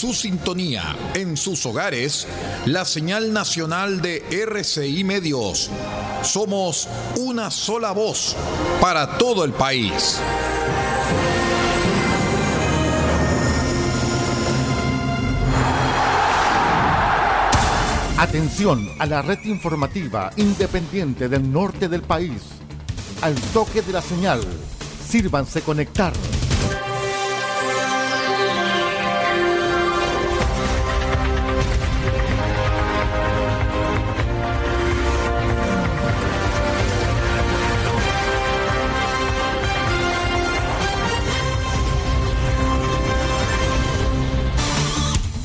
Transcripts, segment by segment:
su sintonía en sus hogares la señal nacional de RCI Medios. Somos una sola voz para todo el país. Atención a la red informativa independiente del norte del país. Al toque de la señal, sírvanse conectar.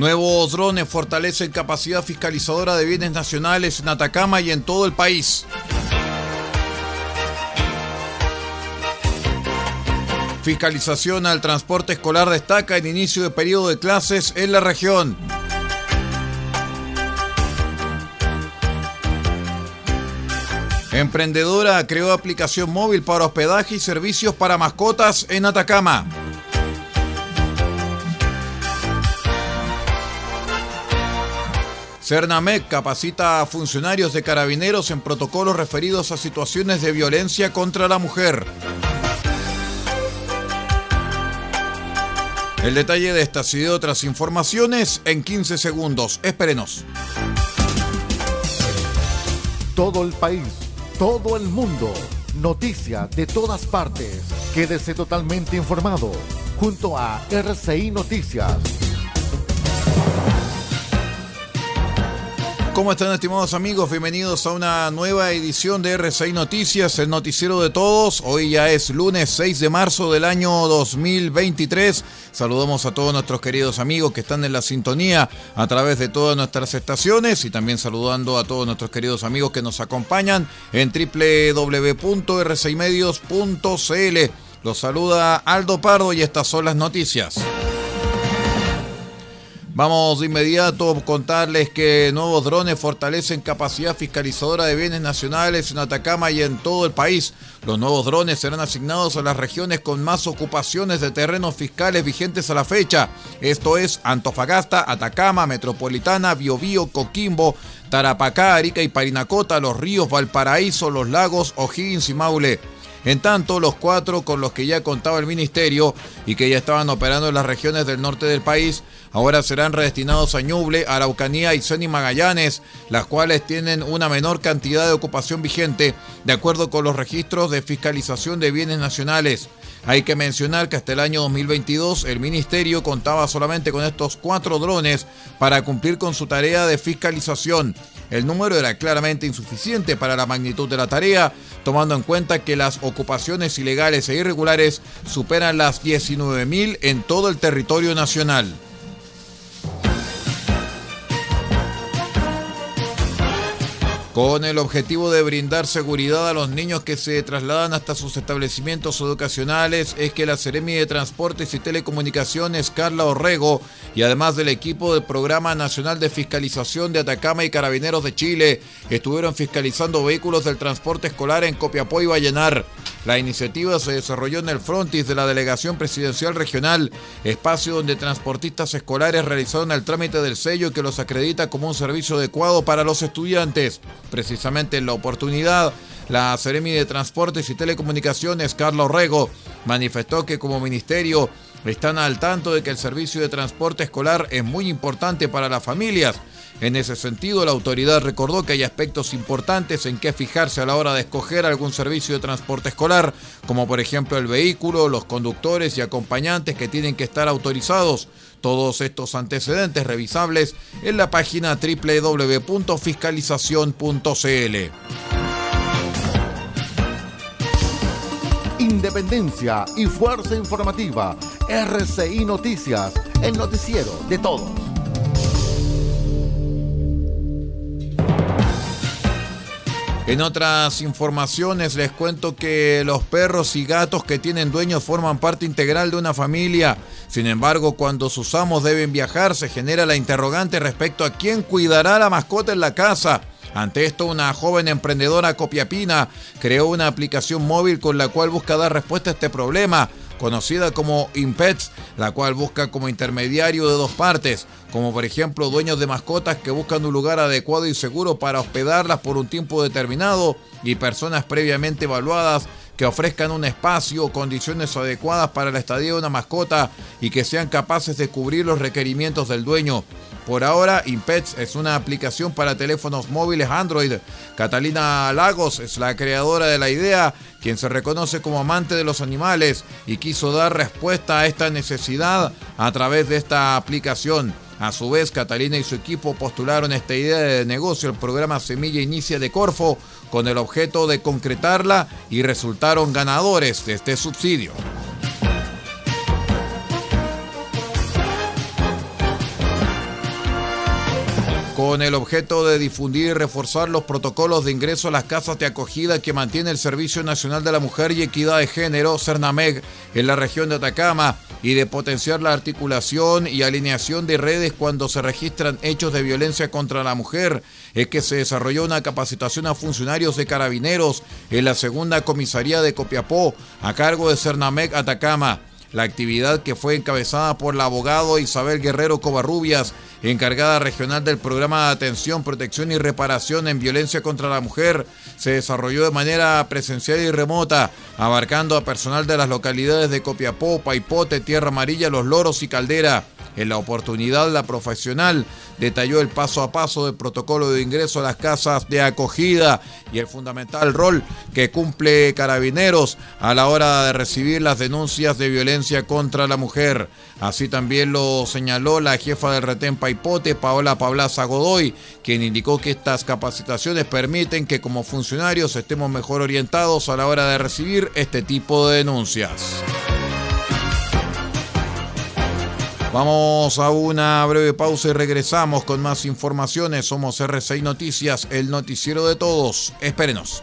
Nuevos drones fortalecen capacidad fiscalizadora de bienes nacionales en Atacama y en todo el país. Fiscalización al transporte escolar destaca en inicio de periodo de clases en la región. Emprendedora creó aplicación móvil para hospedaje y servicios para mascotas en Atacama. Cernamec capacita a funcionarios de carabineros en protocolos referidos a situaciones de violencia contra la mujer. El detalle de estas y de otras informaciones en 15 segundos. Espérenos. Todo el país, todo el mundo, noticias de todas partes. Quédese totalmente informado junto a RCI Noticias. ¿Cómo están estimados amigos? Bienvenidos a una nueva edición de R6 Noticias, el noticiero de todos. Hoy ya es lunes 6 de marzo del año 2023. Saludamos a todos nuestros queridos amigos que están en la sintonía a través de todas nuestras estaciones y también saludando a todos nuestros queridos amigos que nos acompañan en www.r6medios.cl. Los saluda Aldo Pardo y estas son las noticias. Vamos de inmediato a contarles que nuevos drones fortalecen capacidad fiscalizadora de bienes nacionales en Atacama y en todo el país. Los nuevos drones serán asignados a las regiones con más ocupaciones de terrenos fiscales vigentes a la fecha. Esto es Antofagasta, Atacama, Metropolitana, Biobío, Coquimbo, Tarapacá, Arica y Parinacota, los ríos Valparaíso, los lagos O'Higgins y Maule. En tanto, los cuatro con los que ya contaba el ministerio y que ya estaban operando en las regiones del norte del país, ahora serán redestinados a Ñuble, Araucanía, y y Magallanes, las cuales tienen una menor cantidad de ocupación vigente, de acuerdo con los registros de fiscalización de bienes nacionales. Hay que mencionar que hasta el año 2022 el ministerio contaba solamente con estos cuatro drones para cumplir con su tarea de fiscalización. El número era claramente insuficiente para la magnitud de la tarea, tomando en cuenta que las ocupaciones ilegales e irregulares superan las 19.000 en todo el territorio nacional. Con el objetivo de brindar seguridad a los niños que se trasladan hasta sus establecimientos educacionales, es que la Seremi de Transportes y Telecomunicaciones, Carla Orrego, y además del equipo del Programa Nacional de Fiscalización de Atacama y Carabineros de Chile, estuvieron fiscalizando vehículos del transporte escolar en Copiapó y Vallenar. La iniciativa se desarrolló en el frontis de la Delegación Presidencial Regional, espacio donde transportistas escolares realizaron el trámite del sello que los acredita como un servicio adecuado para los estudiantes. Precisamente en la oportunidad, la Seremi de Transportes y Telecomunicaciones, Carlos Rego, manifestó que como ministerio están al tanto de que el servicio de transporte escolar es muy importante para las familias. En ese sentido, la autoridad recordó que hay aspectos importantes en que fijarse a la hora de escoger algún servicio de transporte escolar, como por ejemplo el vehículo, los conductores y acompañantes que tienen que estar autorizados. Todos estos antecedentes revisables en la página www.fiscalización.cl. independencia y fuerza informativa. RCI Noticias, el noticiero de todos. En otras informaciones les cuento que los perros y gatos que tienen dueños forman parte integral de una familia. Sin embargo, cuando sus amos deben viajar, se genera la interrogante respecto a quién cuidará la mascota en la casa. Ante esto, una joven emprendedora copiapina creó una aplicación móvil con la cual busca dar respuesta a este problema conocida como Impets, la cual busca como intermediario de dos partes, como por ejemplo dueños de mascotas que buscan un lugar adecuado y seguro para hospedarlas por un tiempo determinado y personas previamente evaluadas que ofrezcan un espacio o condiciones adecuadas para la estadía de una mascota y que sean capaces de cubrir los requerimientos del dueño. Por ahora, Impets es una aplicación para teléfonos móviles Android. Catalina Lagos es la creadora de la idea, quien se reconoce como amante de los animales y quiso dar respuesta a esta necesidad a través de esta aplicación. A su vez, Catalina y su equipo postularon esta idea de negocio al programa Semilla Inicia de Corfo con el objeto de concretarla y resultaron ganadores de este subsidio. Con el objeto de difundir y reforzar los protocolos de ingreso a las casas de acogida que mantiene el Servicio Nacional de la Mujer y Equidad de Género, CERNAMEG, en la región de Atacama, y de potenciar la articulación y alineación de redes cuando se registran hechos de violencia contra la mujer, es que se desarrolló una capacitación a funcionarios de carabineros en la segunda comisaría de Copiapó, a cargo de CERNAMEG Atacama. La actividad que fue encabezada por la abogado Isabel Guerrero Covarrubias, encargada regional del programa de atención, protección y reparación en violencia contra la mujer, se desarrolló de manera presencial y remota, abarcando a personal de las localidades de Copiapó, Paipote, Tierra Amarilla, Los Loros y Caldera. En la oportunidad, la profesional detalló el paso a paso del protocolo de ingreso a las casas de acogida y el fundamental rol que cumple Carabineros a la hora de recibir las denuncias de violencia contra la mujer. Así también lo señaló la jefa del retén Paipote, Paola Pablaza Godoy, quien indicó que estas capacitaciones permiten que como funcionarios estemos mejor orientados a la hora de recibir este tipo de denuncias. Vamos a una breve pausa y regresamos con más informaciones. Somos R6 Noticias, el noticiero de todos. Espérenos.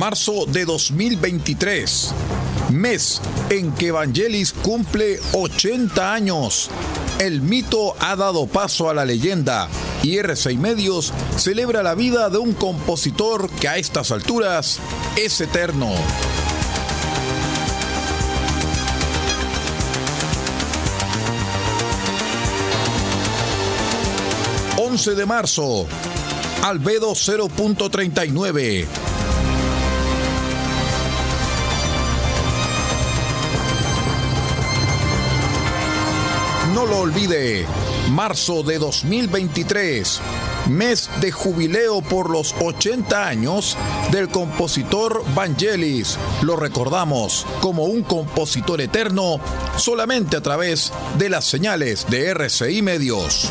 Marzo de 2023, mes en que Evangelis cumple 80 años. El mito ha dado paso a la leyenda y R6 Medios celebra la vida de un compositor que a estas alturas es eterno. ...11 de marzo... ...Albedo 0.39... olvide, marzo de 2023, mes de jubileo por los 80 años del compositor Vangelis. Lo recordamos como un compositor eterno solamente a través de las señales de RCI Medios.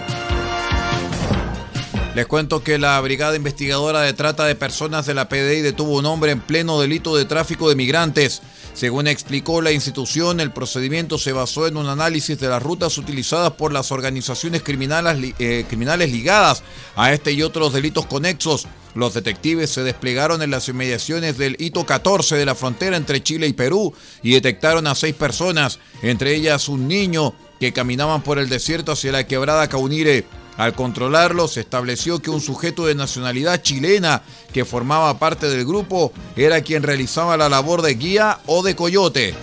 Les cuento que la Brigada Investigadora de Trata de Personas de la PDI detuvo un hombre en pleno delito de tráfico de migrantes. Según explicó la institución, el procedimiento se basó en un análisis de las rutas utilizadas por las organizaciones criminales, eh, criminales ligadas a este y otros delitos conexos. Los detectives se desplegaron en las inmediaciones del hito 14 de la frontera entre Chile y Perú y detectaron a seis personas, entre ellas un niño, que caminaban por el desierto hacia la quebrada Caunire. Al controlarlo, se estableció que un sujeto de nacionalidad chilena que formaba parte del grupo era quien realizaba la labor de guía o de coyote.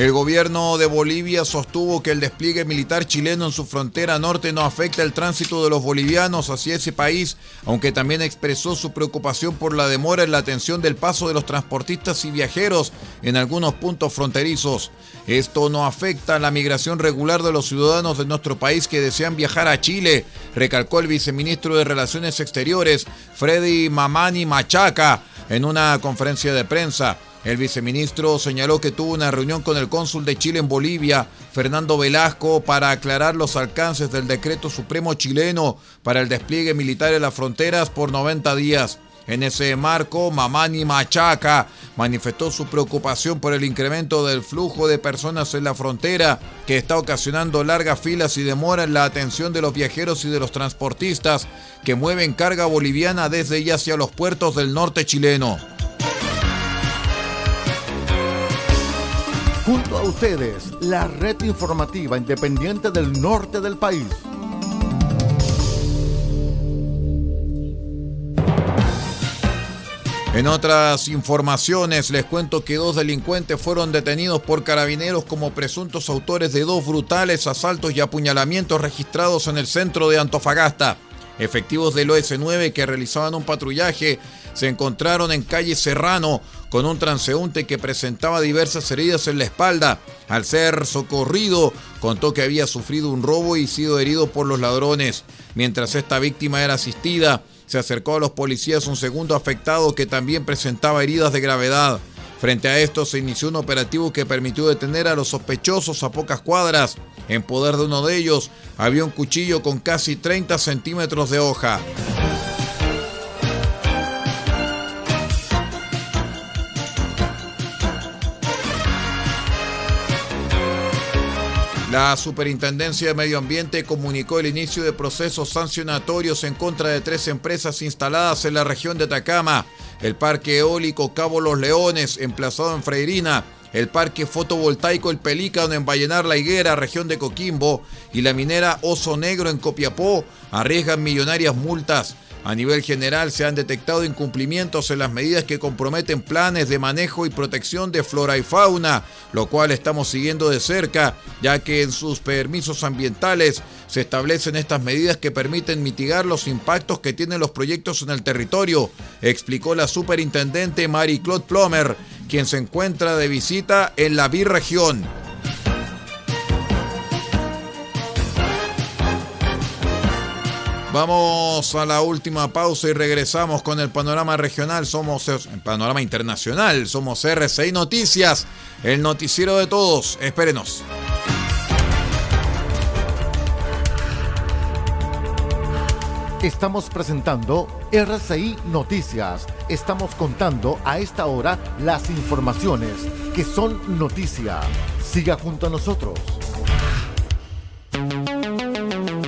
El gobierno de Bolivia sostuvo que el despliegue militar chileno en su frontera norte no afecta el tránsito de los bolivianos hacia ese país, aunque también expresó su preocupación por la demora en la atención del paso de los transportistas y viajeros en algunos puntos fronterizos. Esto no afecta la migración regular de los ciudadanos de nuestro país que desean viajar a Chile, recalcó el viceministro de Relaciones Exteriores, Freddy Mamani Machaca, en una conferencia de prensa. El viceministro señaló que tuvo una reunión con el cónsul de Chile en Bolivia, Fernando Velasco, para aclarar los alcances del decreto supremo chileno para el despliegue militar en las fronteras por 90 días. En ese marco, Mamani Machaca manifestó su preocupación por el incremento del flujo de personas en la frontera, que está ocasionando largas filas y demora en la atención de los viajeros y de los transportistas que mueven carga boliviana desde y hacia los puertos del norte chileno. Ustedes, la red informativa independiente del norte del país. En otras informaciones les cuento que dos delincuentes fueron detenidos por carabineros como presuntos autores de dos brutales asaltos y apuñalamientos registrados en el centro de Antofagasta. Efectivos del OS9 que realizaban un patrullaje se encontraron en calle Serrano con un transeúnte que presentaba diversas heridas en la espalda. Al ser socorrido, contó que había sufrido un robo y sido herido por los ladrones. Mientras esta víctima era asistida, se acercó a los policías un segundo afectado que también presentaba heridas de gravedad. Frente a esto se inició un operativo que permitió detener a los sospechosos a pocas cuadras. En poder de uno de ellos había un cuchillo con casi 30 centímetros de hoja. La Superintendencia de Medio Ambiente comunicó el inicio de procesos sancionatorios en contra de tres empresas instaladas en la región de Atacama, el Parque Eólico Cabo Los Leones, emplazado en Freirina, el Parque Fotovoltaico El Pelícano en Vallenar La Higuera, región de Coquimbo, y la minera Oso Negro en Copiapó, arriesgan millonarias multas. A nivel general se han detectado incumplimientos en las medidas que comprometen planes de manejo y protección de flora y fauna, lo cual estamos siguiendo de cerca, ya que en sus permisos ambientales se establecen estas medidas que permiten mitigar los impactos que tienen los proyectos en el territorio, explicó la superintendente Marie Claude Plomer, quien se encuentra de visita en la birregión. Vamos a la última pausa y regresamos con el panorama regional. Somos el panorama internacional. Somos RCI Noticias, el noticiero de todos. Espérenos. Estamos presentando RCI Noticias. Estamos contando a esta hora las informaciones que son noticia. Siga junto a nosotros.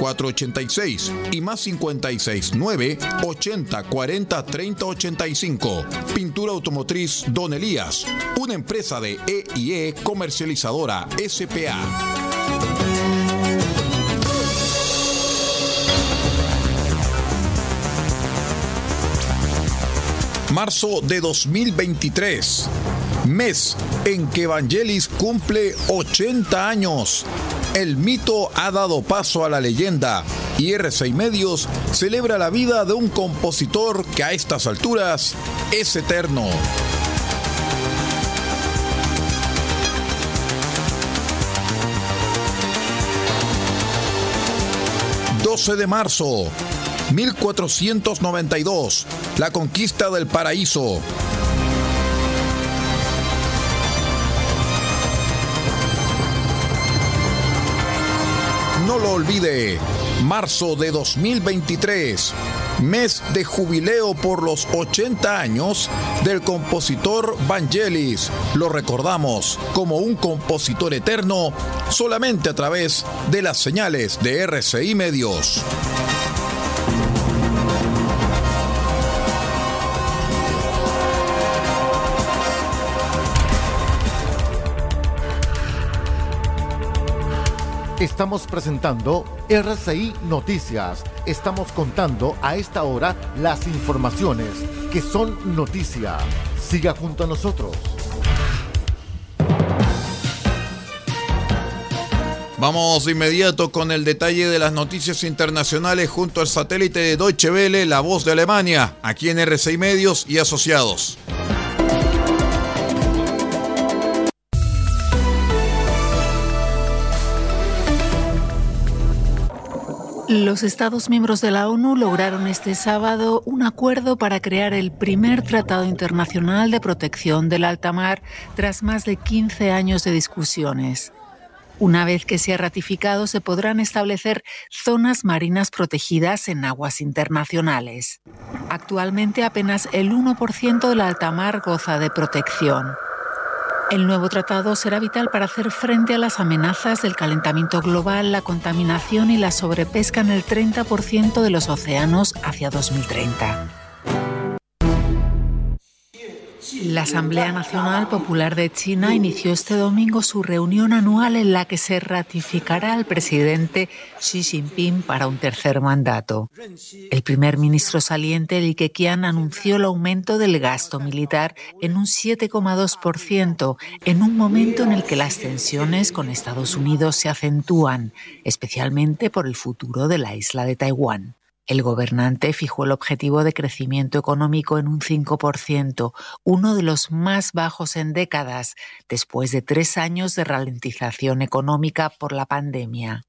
486 y más 56 9 80 40 30 85. Pintura automotriz Don Elías, una empresa de EIE comercializadora SPA. Marzo de 2023, mes en que Evangelis cumple 80 años. El mito ha dado paso a la leyenda y R6 Medios celebra la vida de un compositor que a estas alturas es eterno. ...12 de marzo... 1492, la conquista del paraíso. Lo olvide, marzo de 2023, mes de jubileo por los 80 años del compositor Vangelis. Lo recordamos como un compositor eterno solamente a través de las señales de RCI Medios. Estamos presentando RCI Noticias. Estamos contando a esta hora las informaciones que son noticia. Siga junto a nosotros. Vamos de inmediato con el detalle de las noticias internacionales junto al satélite de Deutsche Welle, La Voz de Alemania, aquí en RCI Medios y Asociados. Los Estados miembros de la ONU lograron este sábado un acuerdo para crear el primer tratado internacional de protección del alta mar tras más de 15 años de discusiones. Una vez que sea ratificado, se podrán establecer zonas marinas protegidas en aguas internacionales. Actualmente apenas el 1% del alta mar goza de protección. El nuevo tratado será vital para hacer frente a las amenazas del calentamiento global, la contaminación y la sobrepesca en el 30% de los océanos hacia 2030. La Asamblea Nacional Popular de China inició este domingo su reunión anual en la que se ratificará al presidente Xi Jinping para un tercer mandato. El primer ministro saliente, Li Keqiang, anunció el aumento del gasto militar en un 7,2% en un momento en el que las tensiones con Estados Unidos se acentúan, especialmente por el futuro de la isla de Taiwán. El gobernante fijó el objetivo de crecimiento económico en un 5%, uno de los más bajos en décadas, después de tres años de ralentización económica por la pandemia.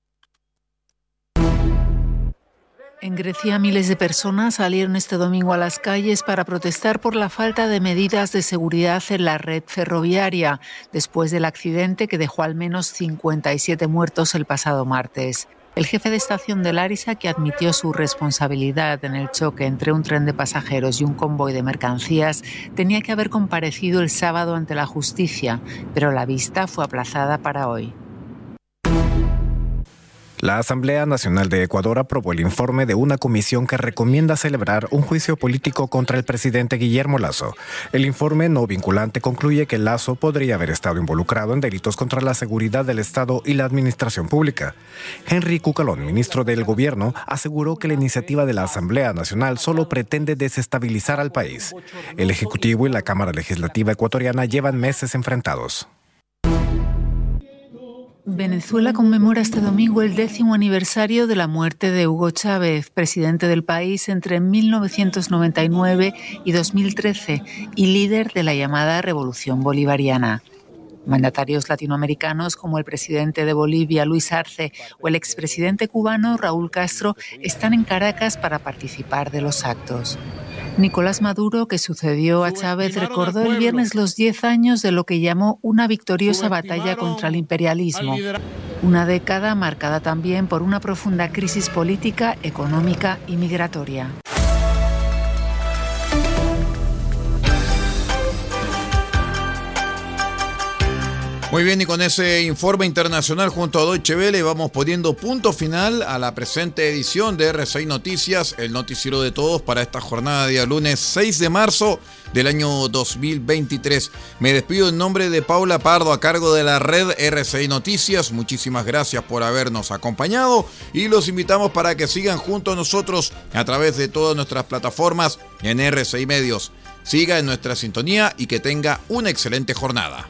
En Grecia, miles de personas salieron este domingo a las calles para protestar por la falta de medidas de seguridad en la red ferroviaria, después del accidente que dejó al menos 57 muertos el pasado martes. El jefe de estación de Larisa, que admitió su responsabilidad en el choque entre un tren de pasajeros y un convoy de mercancías, tenía que haber comparecido el sábado ante la justicia, pero la vista fue aplazada para hoy. La Asamblea Nacional de Ecuador aprobó el informe de una comisión que recomienda celebrar un juicio político contra el presidente Guillermo Lazo. El informe no vinculante concluye que Lazo podría haber estado involucrado en delitos contra la seguridad del Estado y la administración pública. Henry Cucalón, ministro del Gobierno, aseguró que la iniciativa de la Asamblea Nacional solo pretende desestabilizar al país. El Ejecutivo y la Cámara Legislativa ecuatoriana llevan meses enfrentados. Venezuela conmemora este domingo el décimo aniversario de la muerte de Hugo Chávez, presidente del país entre 1999 y 2013 y líder de la llamada Revolución Bolivariana. Mandatarios latinoamericanos como el presidente de Bolivia, Luis Arce, o el expresidente cubano, Raúl Castro, están en Caracas para participar de los actos. Nicolás Maduro, que sucedió a Chávez, recordó el viernes los 10 años de lo que llamó una victoriosa batalla contra el imperialismo. Una década marcada también por una profunda crisis política, económica y migratoria. Muy bien, y con ese informe internacional junto a Deutsche Welle vamos poniendo punto final a la presente edición de R6 Noticias, el noticiero de todos para esta jornada de día lunes 6 de marzo del año 2023. Me despido en nombre de Paula Pardo a cargo de la red R6 Noticias. Muchísimas gracias por habernos acompañado y los invitamos para que sigan junto a nosotros a través de todas nuestras plataformas en R6 Medios. Siga en nuestra sintonía y que tenga una excelente jornada.